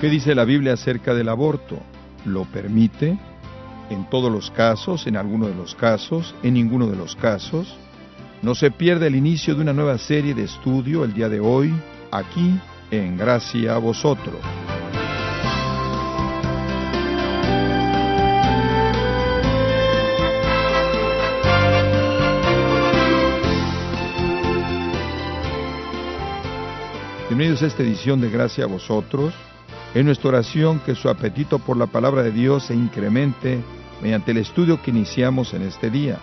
¿Qué dice la Biblia acerca del aborto? ¿Lo permite? ¿En todos los casos? ¿En alguno de los casos? ¿En ninguno de los casos? No se pierde el inicio de una nueva serie de estudio el día de hoy, aquí, en Gracia a vosotros. Bienvenidos a esta edición de Gracia a vosotros. Es nuestra oración que su apetito por la palabra de Dios se incremente mediante el estudio que iniciamos en este día.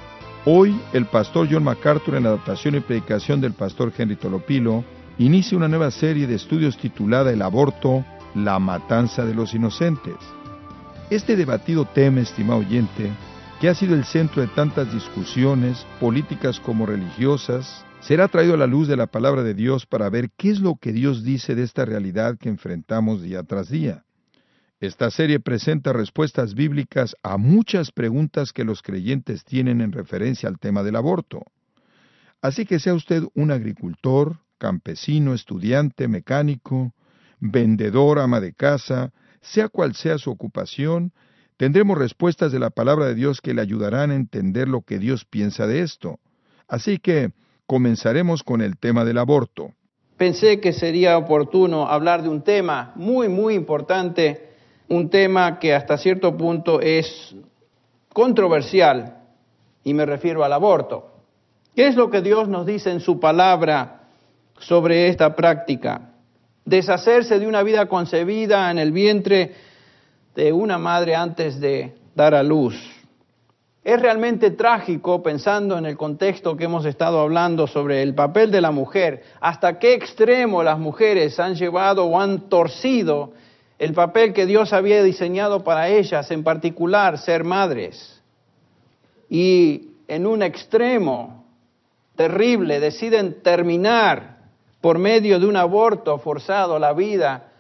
Hoy, el pastor John MacArthur, en la adaptación y predicación del pastor Henry Tolopilo, inicia una nueva serie de estudios titulada El aborto, la matanza de los inocentes. Este debatido tema, estimado oyente, que ha sido el centro de tantas discusiones, políticas como religiosas, será traído a la luz de la palabra de Dios para ver qué es lo que Dios dice de esta realidad que enfrentamos día tras día. Esta serie presenta respuestas bíblicas a muchas preguntas que los creyentes tienen en referencia al tema del aborto. Así que sea usted un agricultor, campesino, estudiante, mecánico, vendedor, ama de casa, sea cual sea su ocupación, tendremos respuestas de la palabra de Dios que le ayudarán a entender lo que Dios piensa de esto. Así que comenzaremos con el tema del aborto. Pensé que sería oportuno hablar de un tema muy, muy importante, un tema que hasta cierto punto es controversial, y me refiero al aborto. ¿Qué es lo que Dios nos dice en su palabra sobre esta práctica? Deshacerse de una vida concebida en el vientre de una madre antes de dar a luz. Es realmente trágico pensando en el contexto que hemos estado hablando sobre el papel de la mujer, hasta qué extremo las mujeres han llevado o han torcido el papel que Dios había diseñado para ellas, en particular ser madres. Y en un extremo terrible deciden terminar por medio de un aborto forzado la vida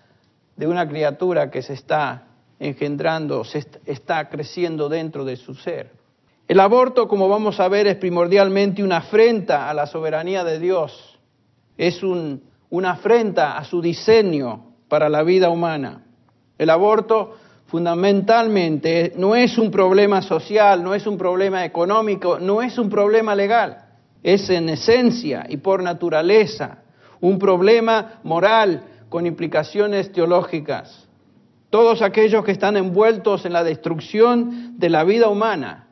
de una criatura que se está engendrando, se está creciendo dentro de su ser. El aborto, como vamos a ver, es primordialmente una afrenta a la soberanía de Dios, es una afrenta a su diseño para la vida humana. El aborto fundamentalmente no es un problema social, no es un problema económico, no es un problema legal, es en esencia y por naturaleza un problema moral con implicaciones teológicas. Todos aquellos que están envueltos en la destrucción de la vida humana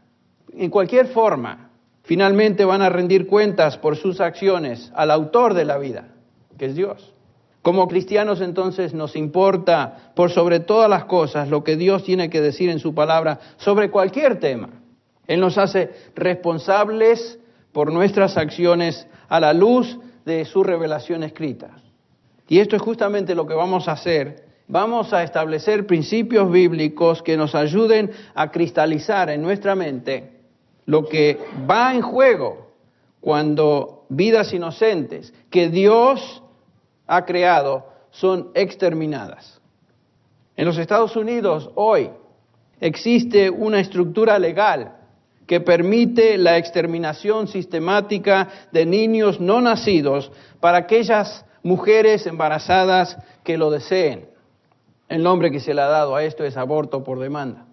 en cualquier forma, finalmente van a rendir cuentas por sus acciones al autor de la vida, que es Dios. Como cristianos entonces nos importa por sobre todas las cosas lo que Dios tiene que decir en su palabra sobre cualquier tema. Él nos hace responsables por nuestras acciones a la luz de su revelación escrita. Y esto es justamente lo que vamos a hacer. Vamos a establecer principios bíblicos que nos ayuden a cristalizar en nuestra mente lo que va en juego cuando vidas inocentes que Dios ha creado son exterminadas. En los Estados Unidos hoy existe una estructura legal que permite la exterminación sistemática de niños no nacidos para aquellas mujeres embarazadas que lo deseen. El nombre que se le ha dado a esto es aborto por demanda.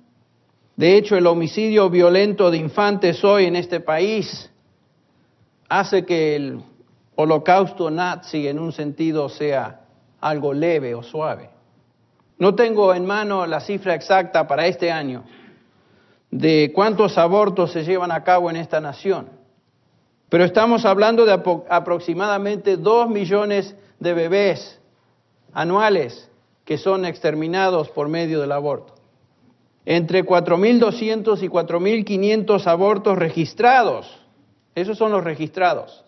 De hecho, el homicidio violento de infantes hoy en este país hace que el holocausto nazi en un sentido sea algo leve o suave. No tengo en mano la cifra exacta para este año de cuántos abortos se llevan a cabo en esta nación, pero estamos hablando de aproximadamente dos millones de bebés anuales que son exterminados por medio del aborto entre 4.200 y 4.500 abortos registrados. Esos son los registrados.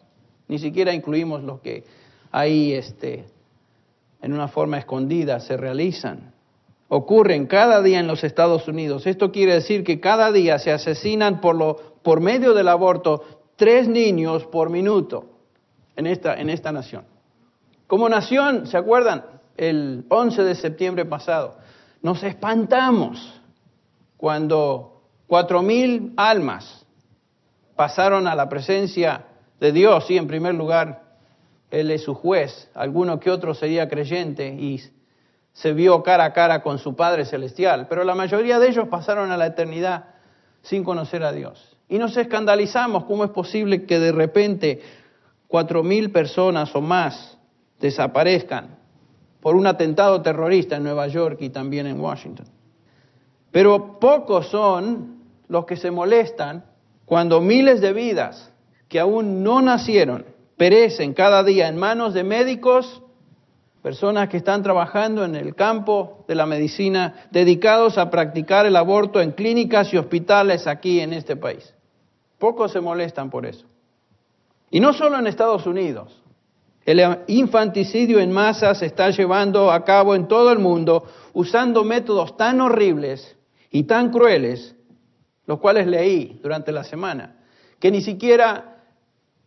Ni siquiera incluimos los que ahí este, en una forma escondida se realizan. Ocurren cada día en los Estados Unidos. Esto quiere decir que cada día se asesinan por, lo, por medio del aborto tres niños por minuto en esta, en esta nación. Como nación, ¿se acuerdan? El 11 de septiembre pasado, nos espantamos cuando cuatro mil almas pasaron a la presencia de Dios, y en primer lugar, Él es su juez, alguno que otro sería creyente y se vio cara a cara con su Padre Celestial, pero la mayoría de ellos pasaron a la eternidad sin conocer a Dios. Y nos escandalizamos cómo es posible que de repente cuatro mil personas o más desaparezcan por un atentado terrorista en Nueva York y también en Washington. Pero pocos son los que se molestan cuando miles de vidas que aún no nacieron perecen cada día en manos de médicos, personas que están trabajando en el campo de la medicina, dedicados a practicar el aborto en clínicas y hospitales aquí en este país. Pocos se molestan por eso. Y no solo en Estados Unidos. El infanticidio en masa se está llevando a cabo en todo el mundo usando métodos tan horribles y tan crueles, los cuales leí durante la semana, que ni siquiera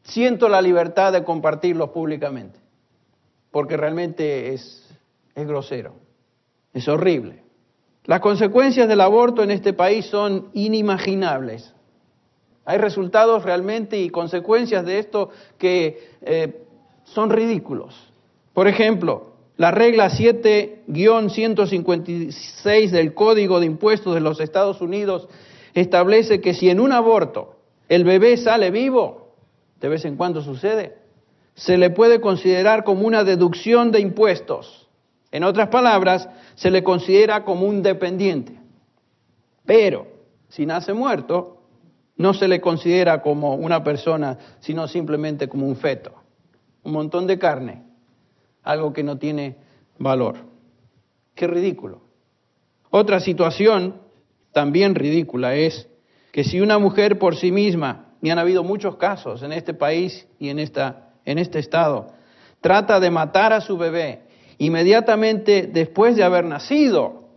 siento la libertad de compartirlos públicamente, porque realmente es, es grosero, es horrible. Las consecuencias del aborto en este país son inimaginables. Hay resultados realmente y consecuencias de esto que eh, son ridículos. Por ejemplo, la regla 7-156 del Código de Impuestos de los Estados Unidos establece que si en un aborto el bebé sale vivo, de vez en cuando sucede, se le puede considerar como una deducción de impuestos. En otras palabras, se le considera como un dependiente. Pero si nace muerto, no se le considera como una persona, sino simplemente como un feto un montón de carne, algo que no tiene valor. Qué ridículo. Otra situación también ridícula es que si una mujer por sí misma, y han habido muchos casos en este país y en, esta, en este estado, trata de matar a su bebé inmediatamente después de haber nacido,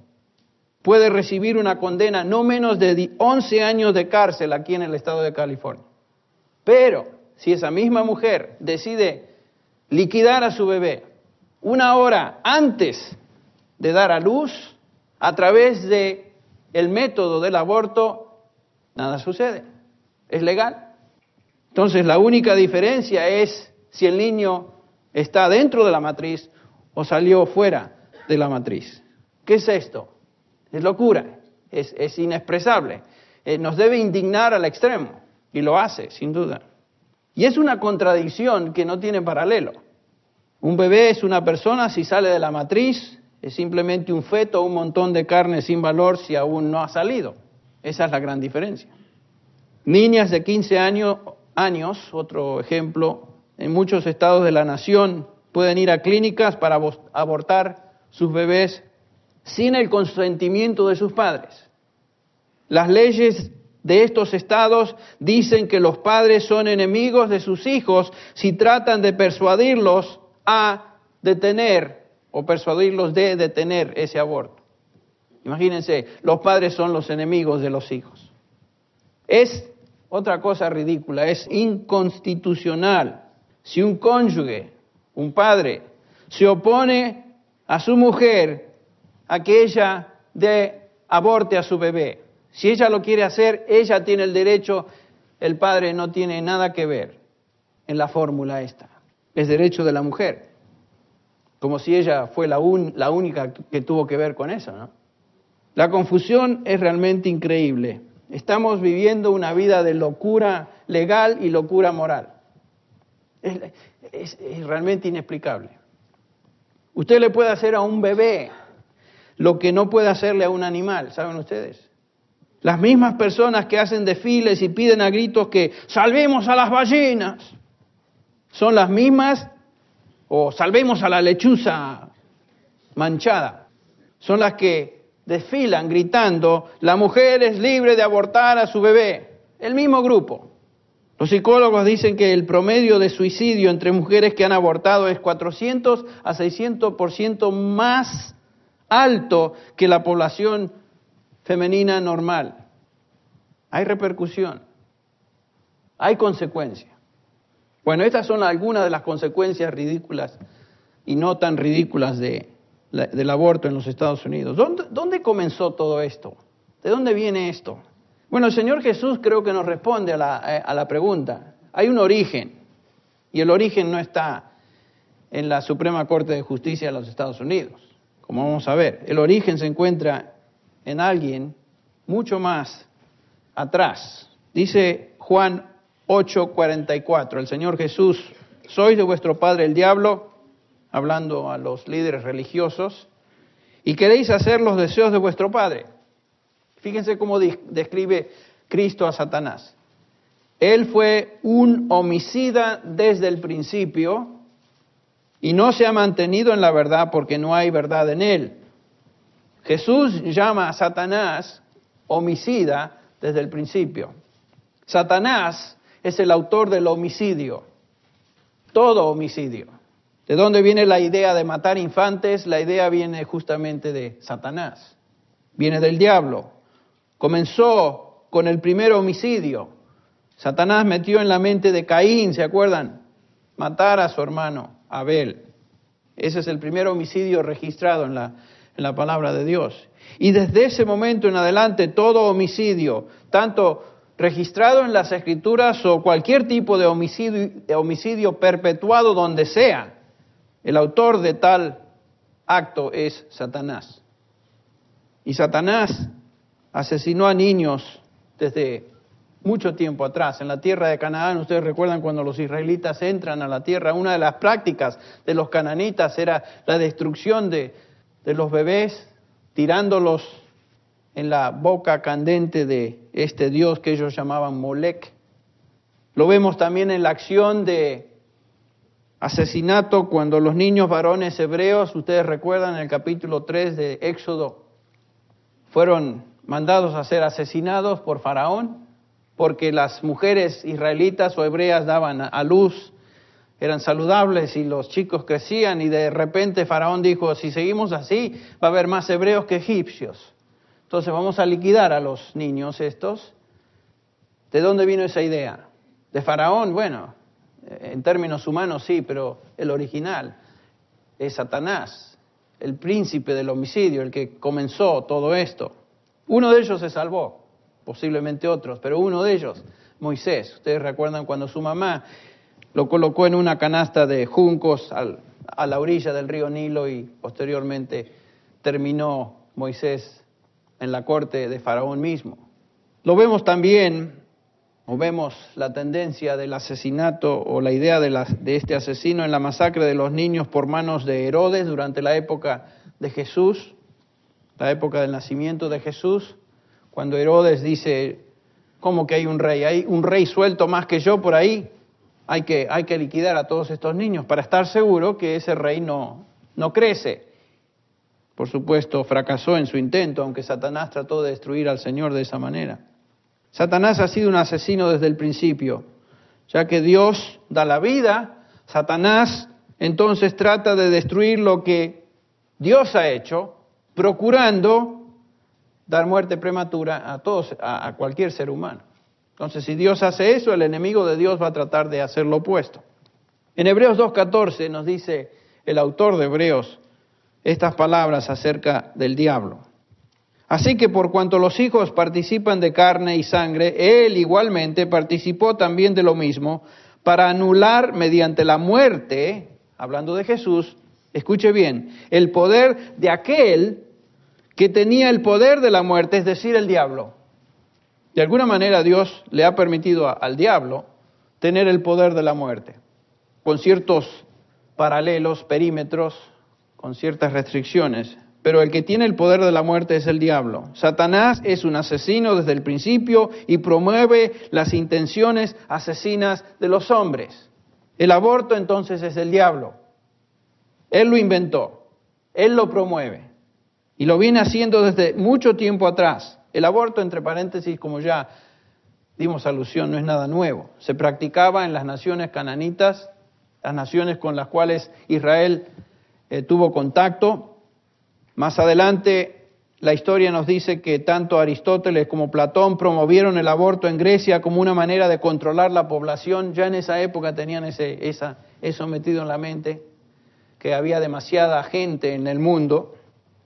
puede recibir una condena no menos de 11 años de cárcel aquí en el estado de California. Pero si esa misma mujer decide liquidar a su bebé una hora antes de dar a luz a través de el método del aborto, nada sucede. Es legal. Entonces la única diferencia es si el niño está dentro de la matriz o salió fuera de la matriz. ¿Qué es esto? Es locura, es, inexpresable. Eh, nos debe indignar al extremo y lo hace, sin duda. Y es una contradicción que no tiene paralelo. Un bebé es una persona si sale de la matriz, es simplemente un feto, un montón de carne sin valor si aún no ha salido. Esa es la gran diferencia. Niñas de 15 años, años, otro ejemplo, en muchos estados de la nación pueden ir a clínicas para abortar sus bebés sin el consentimiento de sus padres. Las leyes de estos estados dicen que los padres son enemigos de sus hijos si tratan de persuadirlos a detener o persuadirlos de detener ese aborto. Imagínense, los padres son los enemigos de los hijos. Es otra cosa ridícula, es inconstitucional. Si un cónyuge, un padre, se opone a su mujer a que ella dé aborte a su bebé, si ella lo quiere hacer, ella tiene el derecho, el padre no tiene nada que ver en la fórmula esta. Es derecho de la mujer. Como si ella fue la, la única que tuvo que ver con eso, ¿no? La confusión es realmente increíble. Estamos viviendo una vida de locura legal y locura moral. es, realmente inexplicable. Usted le puede hacer a un bebé lo que no puede hacerle a un animal, ¿saben ustedes? Las mismas personas que hacen desfiles y piden a gritos que salvemos a las ballenas, son las mismas, o salvemos a la lechuza manchada, son las que desfilan gritando, la mujer es libre de abortar a su bebé, el mismo grupo. Los psicólogos dicen que el promedio de suicidio entre mujeres que han abortado es 400 a 600% más alto que la población femenina normal. Hay repercusión, hay consecuencia. Bueno, estas son algunas de las consecuencias ridículas y no tan ridículas de, del aborto en los Estados Unidos. ¿Dónde, ¿Dónde comenzó todo esto? ¿De dónde viene esto? Bueno, el Señor Jesús creo que nos responde a la, a la pregunta. Hay un origen y el origen no está en la Suprema Corte de Justicia de los Estados Unidos como vamos a ver. El origen se encuentra en alguien mucho más atrás. Dice Juan 8:44, el Señor Jesús, sois de vuestro padre el diablo, hablando a los líderes religiosos, y queréis hacer los deseos de vuestro padre. Fíjense cómo describe Cristo a Satanás. Él fue un homicida desde el principio y no se ha mantenido en la verdad porque no hay verdad en él. Jesús llama a Satanás homicida desde el principio. Satanás es el autor del homicidio, todo homicidio. ¿De dónde viene la idea de matar infantes? La idea viene justamente de Satanás, viene del diablo. Comenzó con el primer homicidio. Satanás metió en la mente de Caín, ¿se acuerdan? Matar a su hermano. Abel. Ese es el primer homicidio registrado en la, en la palabra de Dios. Y desde ese momento en adelante, todo homicidio, tanto registrado en las escrituras o cualquier tipo de homicidio, perpetuado donde sea, el autor de tal acto es Satanás. Y Satanás asesinó a niños desde mucho tiempo atrás, en la tierra de Canaán, ustedes recuerdan cuando los israelitas entran a la tierra, una de las prácticas de los cananitas era la destrucción de, de los bebés, tirándolos en la boca candente de este dios que ellos llamaban Molec. Lo vemos también en la acción de asesinato cuando los niños varones hebreos, ustedes recuerdan el capítulo 3 de Éxodo, fueron mandados a ser asesinados por Faraón porque las mujeres israelitas o hebreas daban a luz, eran saludables y los chicos crecían y de repente Faraón dijo, si seguimos así, va a haber más hebreos que egipcios. Entonces vamos a liquidar a los niños estos. ¿De dónde vino esa idea? De Faraón, bueno, en términos humanos sí, pero el original es Satanás, el príncipe del homicidio, el que comenzó todo esto. Uno de ellos se salvó, posiblemente otros, pero uno de ellos, Moisés. Ustedes recuerdan cuando su mamá lo colocó en una canasta de juncos a la orilla del río Nilo y posteriormente terminó Moisés en la corte de Faraón mismo. Lo vemos también, o vemos la tendencia del asesinato o la idea de, de este asesino en la masacre de los niños por manos de Herodes durante la época de Jesús, la época del nacimiento de Jesús cuando Herodes dice, ¿cómo que hay un rey? ¿Hay un rey suelto más que yo por ahí? Hay que, hay que liquidar a todos estos niños para estar seguro que ese rey no, no crece. Por supuesto, fracasó en su intento, aunque Satanás trató de destruir al Señor de esa manera. Satanás ha sido un asesino desde el principio, ya que Dios da la vida, Satanás entonces trata de destruir lo que Dios ha hecho, procurando dar muerte prematura a todos, a, cualquier ser humano. Entonces, si Dios hace eso, el enemigo de Dios va a tratar de hacer lo opuesto. En Hebreos 2.14 nos dice el autor de Hebreos estas palabras acerca del diablo. Así que por cuanto los hijos participan de carne y sangre, él igualmente participó también de lo mismo para anular mediante la muerte, hablando de Jesús, escuche bien, el poder de aquel que tenía el poder de la muerte, es decir, el diablo. De alguna manera Dios le ha permitido al diablo tener el poder de la muerte, con ciertos paralelos, perímetros, con ciertas restricciones. Pero el que tiene el poder de la muerte es el diablo. Satanás es un asesino desde el principio y promueve las intenciones asesinas de los hombres. El aborto entonces es el diablo. Él lo inventó, él lo promueve. Y lo viene haciendo desde mucho tiempo atrás. El aborto, entre paréntesis, como ya dimos alusión, no es nada nuevo. Se practicaba en las naciones cananitas, las naciones con las cuales Israel eh, tuvo contacto. Más adelante, la historia nos dice que tanto Aristóteles como Platón promovieron el aborto en Grecia como una manera de controlar la población. Ya en esa época tenían ese, esa, eso metido en la mente, que había demasiada gente en el mundo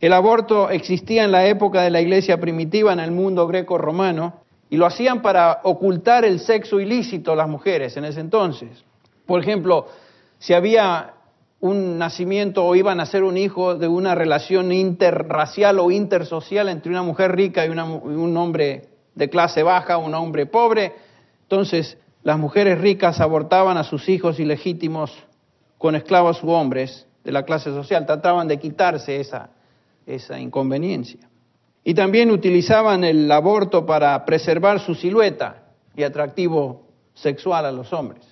el aborto existía en la época de la iglesia primitiva en el mundo greco-romano y lo hacían para ocultar el sexo ilícito a las mujeres en ese entonces. Por ejemplo, si había un nacimiento o iban a ser un hijo de una relación interracial o intersocial entre una mujer rica y, un hombre de clase baja, un hombre pobre. Entonces, las mujeres ricas abortaban a sus hijos ilegítimos con esclavos u hombres de la clase social, trataban de quitarse esa, esa inconveniencia. Y también utilizaban el aborto para preservar su silueta y atractivo sexual a los hombres.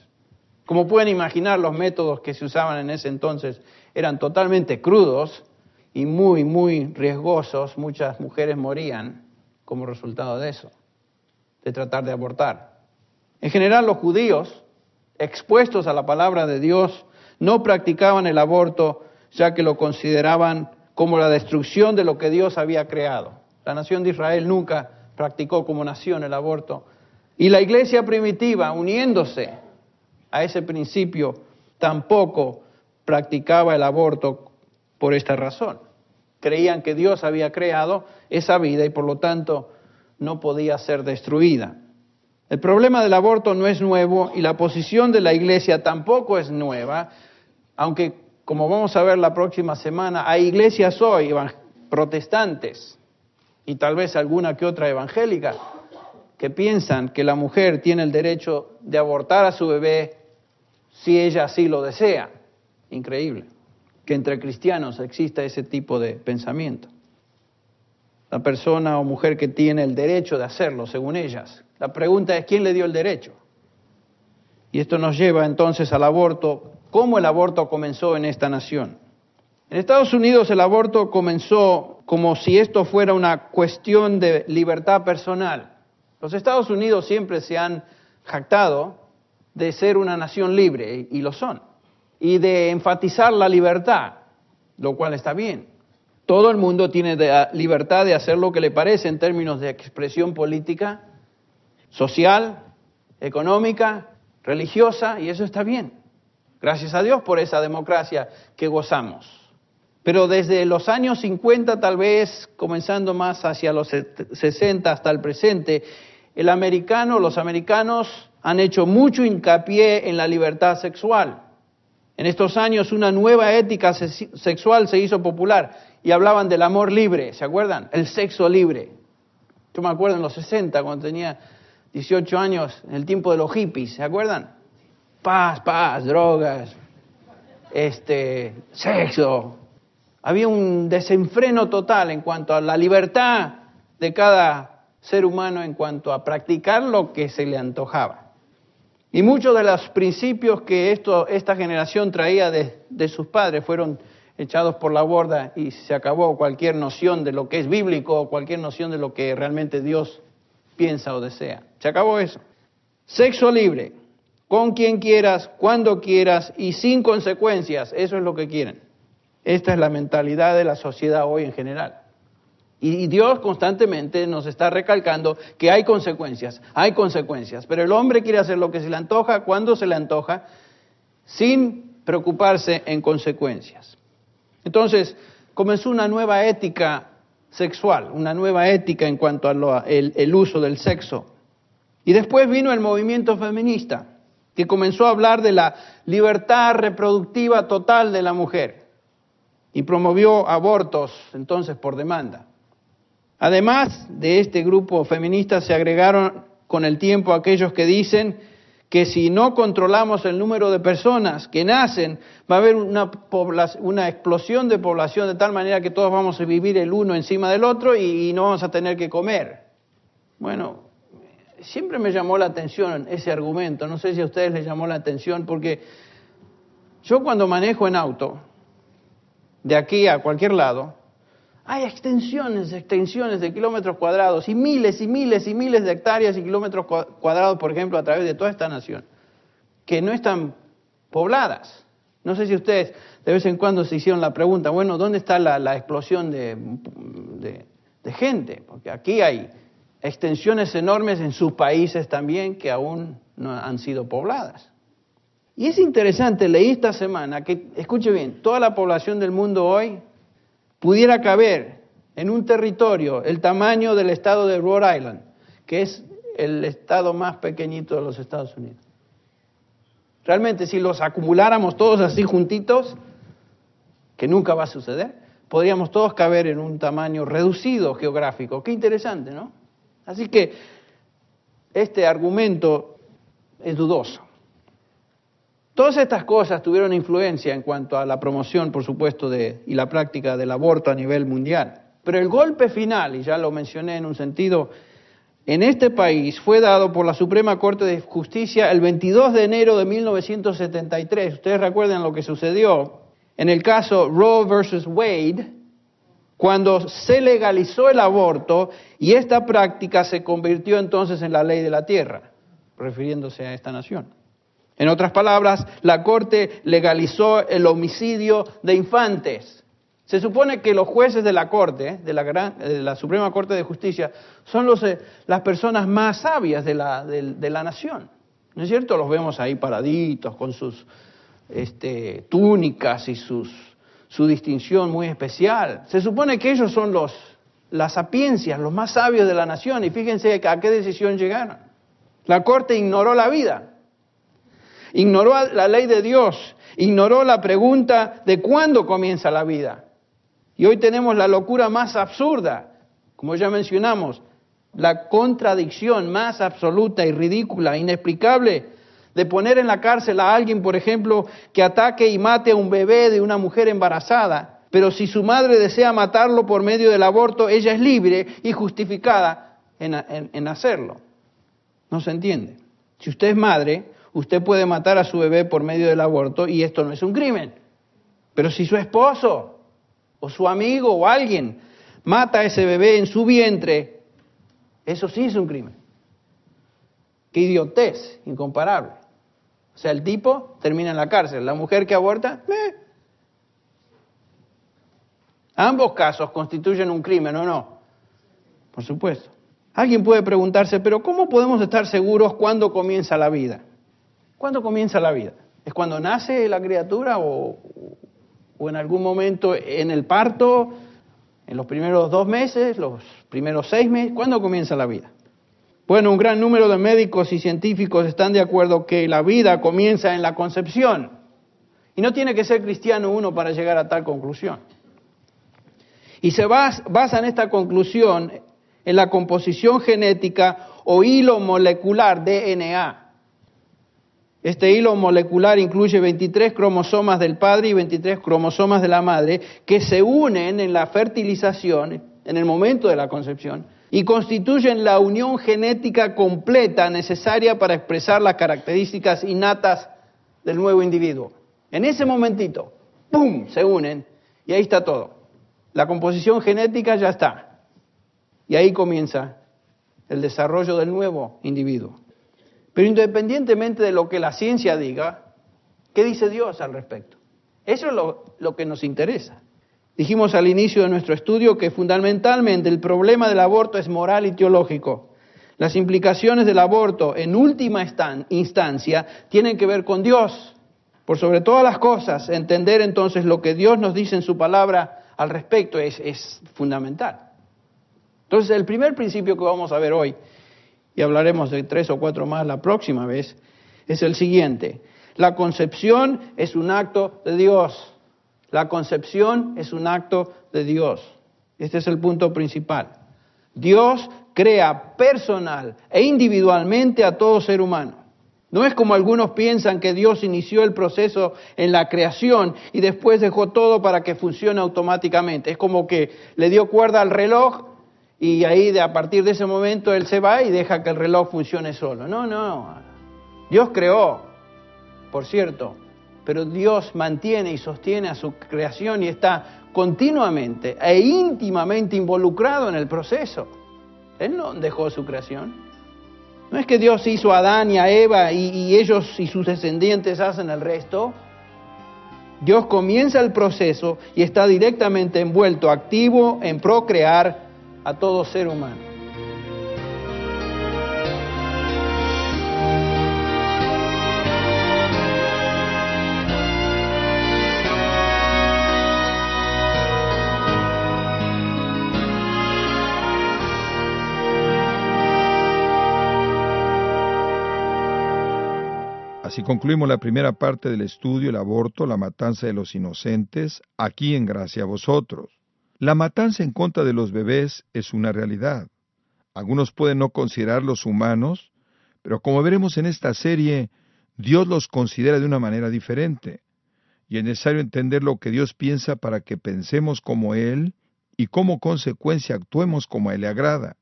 Como pueden imaginar, los métodos que se usaban en ese entonces eran totalmente crudos y muy, muy riesgosos. Muchas mujeres morían como resultado de eso, de tratar de abortar. En general, los judíos, expuestos a la palabra de Dios, no practicaban el aborto ya que lo consideraban como la destrucción de lo que Dios había creado. La nación de Israel nunca practicó como nación el aborto. Y la iglesia primitiva, uniéndose a ese principio, tampoco practicaba el aborto por esta razón. Creían que Dios había creado esa vida y por lo tanto no podía ser destruida. El problema del aborto no es nuevo y la posición de la iglesia tampoco es nueva, aunque como vamos a ver la próxima semana, hay iglesias hoy protestantes y tal vez alguna que otra evangélica que piensan que la mujer tiene el derecho de abortar a su bebé si ella así lo desea. Increíble que entre cristianos exista ese tipo de pensamiento. La persona o mujer que tiene el derecho de hacerlo, según ellas. La pregunta es, ¿quién le dio el derecho? Y esto nos lleva entonces al aborto. ¿Cómo el aborto comenzó en esta nación? En Estados Unidos el aborto comenzó como si esto fuera una cuestión de libertad personal. Los Estados Unidos siempre se han jactado de ser una nación libre, y lo son, y de enfatizar la libertad, lo cual está bien. Todo el mundo tiene libertad de hacer lo que le parece en términos de expresión política, social, económica, religiosa, y eso está bien. Gracias a Dios por esa democracia que gozamos. Pero desde los años 50, tal vez comenzando más hacia los 60 hasta el presente, el americano, los americanos han hecho mucho hincapié en la libertad sexual. En estos años una nueva ética sexual se hizo popular y hablaban del amor libre, ¿se acuerdan? El sexo libre. Yo me acuerdo en los 60, cuando tenía 18 años, en el tiempo de los hippies, ¿se acuerdan? Paz, paz, drogas, este, sexo. Había un desenfreno total en cuanto a la libertad de cada ser humano en cuanto a practicar lo que se le antojaba. Y muchos de los principios que esto, esta generación traía de, sus padres fueron echados por la borda y se acabó cualquier noción de lo que es bíblico o cualquier noción de lo que realmente Dios piensa o desea. Se acabó eso. Sexo libre, con quien quieras, cuando quieras y sin consecuencias, eso es lo que quieren. Esta es la mentalidad de la sociedad hoy en general. Y Dios constantemente nos está recalcando que hay consecuencias, hay consecuencias, pero el hombre quiere hacer lo que se le antoja, cuando se le antoja, sin preocuparse en consecuencias. Entonces, comenzó una nueva ética sexual, una nueva ética en cuanto al uso del sexo. Y después vino el movimiento feminista, que comenzó a hablar de la libertad reproductiva total de la mujer y promovió abortos entonces por demanda. Además de este grupo feminista se agregaron con el tiempo aquellos que dicen que si no controlamos el número de personas que nacen, va a haber una, una, explosión de población de tal manera que todos vamos a vivir el uno encima del otro y, y no vamos a tener que comer. Bueno, siempre me llamó la atención ese argumento, no sé si a ustedes les llamó la atención, porque yo cuando manejo en auto, de aquí a cualquier lado, hay extensiones, extensiones de kilómetros cuadrados y miles y miles y miles de hectáreas y kilómetros cuadrados, por ejemplo, a través de toda esta nación, que no están pobladas. No sé si ustedes de vez en cuando se hicieron la pregunta, bueno, ¿dónde está la, explosión de, de gente? Porque aquí hay extensiones enormes en sus países también que aún no han sido pobladas. Y es interesante, leí esta semana que, escuche bien, toda la población del mundo hoy pudiera caber en un territorio el tamaño del estado de Rhode Island, que es el estado más pequeñito de los Estados Unidos. Realmente, si los acumuláramos todos así juntitos, que nunca va a suceder, podríamos todos caber en un tamaño reducido geográfico. Qué interesante, ¿no? Así que este argumento es dudoso. Todas estas cosas tuvieron influencia en cuanto a la promoción, por supuesto, de, y la práctica del aborto a nivel mundial. Pero el golpe final, y ya lo mencioné en un sentido, en este país fue dado por la Suprema Corte de Justicia el 22 de enero de 1973. Ustedes recuerdan lo que sucedió en el caso Roe versus Wade, cuando se legalizó el aborto y esta práctica se convirtió entonces en la ley de la tierra, refiriéndose a esta nación. En otras palabras, la Corte legalizó el homicidio de infantes. Se supone que los jueces de la Corte, de la, Suprema Corte de Justicia, son eh, las personas más sabias de la, nación. ¿No es cierto? Los vemos ahí paraditos con sus este, túnicas y su distinción muy especial. Se supone que ellos son los, las sapiencias, los más sabios de la nación. Y fíjense a qué decisión llegaron. La Corte ignoró la vida ignoró la ley de Dios, ignoró la pregunta de cuándo comienza la vida. Y hoy tenemos la locura más absurda, como ya mencionamos, la contradicción más absoluta y ridícula, inexplicable, de poner en la cárcel a alguien, por ejemplo, que ataque y mate a un bebé de una mujer embarazada, pero si su madre desea matarlo por medio del aborto, ella es libre y justificada en, en hacerlo. No se entiende. Si usted es madre, usted puede matar a su bebé por medio del aborto y esto no es un crimen. Pero si su esposo o su amigo o alguien mata a ese bebé en su vientre, eso sí es un crimen. Qué idiotez, incomparable. O sea, el tipo termina en la cárcel, la mujer que aborta, eh. Ambos casos constituyen un crimen, ¿o no? Por supuesto. Alguien puede preguntarse, pero ¿cómo podemos estar seguros cuándo comienza la vida? ¿Cuándo comienza la vida? ¿Es cuando nace la criatura o, en algún momento en el parto, en los primeros dos meses, los primeros seis meses? ¿Cuándo comienza la vida? Bueno, un gran número de médicos y científicos están de acuerdo que la vida comienza en la concepción. Y no tiene que ser cristiano uno para llegar a tal conclusión. Y se basa en esta conclusión en la composición genética o hilo molecular DNA este hilo molecular incluye 23 cromosomas del padre y 23 cromosomas de la madre que se unen en la fertilización, en el momento de la concepción, y constituyen la unión genética completa necesaria para expresar las características innatas del nuevo individuo. En ese momentito, ¡pum!, se unen y ahí está todo. La composición genética ya está. Y ahí comienza el desarrollo del nuevo individuo. Pero independientemente de lo que la ciencia diga, ¿qué dice Dios al respecto? Eso es lo, que nos interesa. Dijimos al inicio de nuestro estudio que fundamentalmente el problema del aborto es moral y teológico. Las implicaciones del aborto en última instancia tienen que ver con Dios. Por sobre todas las cosas, entender entonces lo que Dios nos dice en su palabra al respecto es, es fundamental. Entonces, el primer principio que vamos a ver hoy y hablaremos de tres o cuatro más la próxima vez, es el siguiente. La concepción es un acto de Dios. La concepción es un acto de Dios. Este es el punto principal. Dios crea personal e individualmente a todo ser humano. No es como algunos piensan que Dios inició el proceso en la creación y después dejó todo para que funcione automáticamente. Es como que le dio cuerda al reloj y ahí a partir de ese momento él se va y deja que el reloj funcione solo. No, no. Dios creó, por cierto, pero Dios mantiene y sostiene a su creación y está continuamente e íntimamente involucrado en el proceso. Él no dejó su creación. No es que Dios hizo a Adán y a Eva y, y ellos y sus descendientes hacen el resto. Dios comienza el proceso y está directamente envuelto, activo en procrear a todo ser humano. Así concluimos la primera parte del estudio El aborto, la matanza de los inocentes, aquí en Gracia a vosotros. La matanza en contra de los bebés es una realidad. Algunos pueden no considerarlos humanos, pero como veremos en esta serie, Dios los considera de una manera diferente. Y es necesario entender lo que Dios piensa para que pensemos como Él y como consecuencia actuemos como a Él le agrada.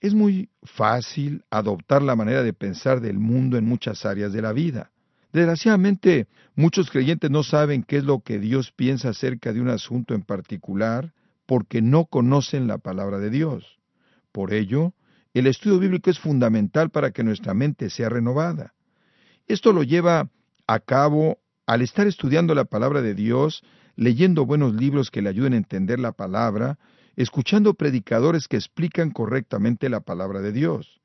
Es muy fácil adoptar la manera de pensar del mundo en muchas áreas de la vida. Desgraciadamente, muchos creyentes no saben qué es lo que Dios piensa acerca de un asunto en particular porque no conocen la palabra de Dios. Por ello, el estudio bíblico es fundamental para que nuestra mente sea renovada. Esto lo lleva a cabo al estar estudiando la palabra de Dios, leyendo buenos libros que le ayuden a entender la palabra, escuchando predicadores que explican correctamente la palabra de Dios.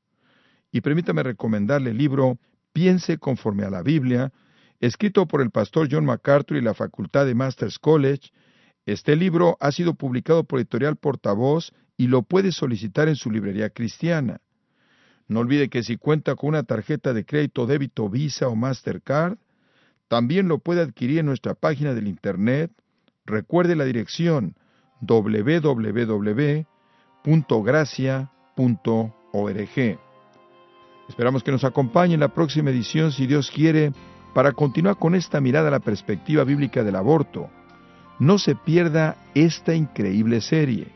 Y permítame recomendarle el libro Piense conforme a la Biblia, escrito por el pastor John MacArthur y la Facultad de Masters College. Este libro ha sido publicado por Editorial Portavoz y lo puede solicitar en su librería cristiana. No olvide que si cuenta con una tarjeta de crédito, débito, Visa o Mastercard, también lo puede adquirir en nuestra página del Internet. Recuerde la dirección www.gracia.org. Esperamos que nos acompañe en la próxima edición, si Dios quiere, para continuar con esta mirada a la perspectiva bíblica del aborto. No se pierda esta increíble serie.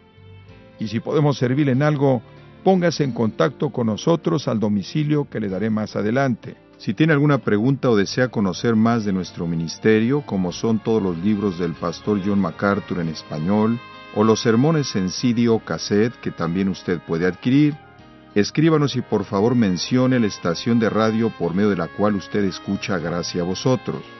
Y si podemos servirle en algo, póngase en contacto con nosotros al domicilio que le daré más adelante. Si tiene alguna pregunta o desea conocer más de nuestro ministerio, como son todos los libros del pastor John MacArthur en español, o los sermones en CD o cassette que también usted puede adquirir, escríbanos y por favor mencione la estación de radio por medio de la cual usted escucha Gracias a vosotros.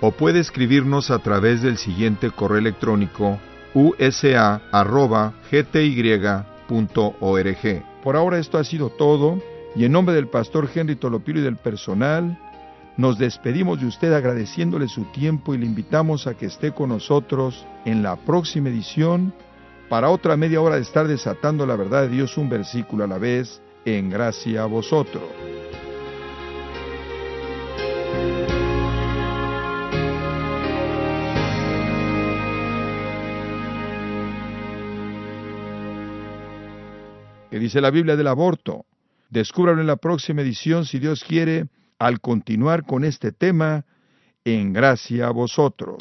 O puede escribirnos a través del siguiente correo electrónico usa.gty.org. Por ahora esto ha sido todo. Y en nombre del pastor Henry Tolopiro y del personal, nos despedimos de usted agradeciéndole su tiempo y le invitamos a que esté con nosotros en la próxima edición para otra media hora de estar desatando la verdad de Dios un versículo a la vez en gracia a vosotros. ¿Qué dice la Biblia del aborto? Descúbralo en la próxima edición, si Dios quiere, al continuar con este tema, en gracia a vosotros.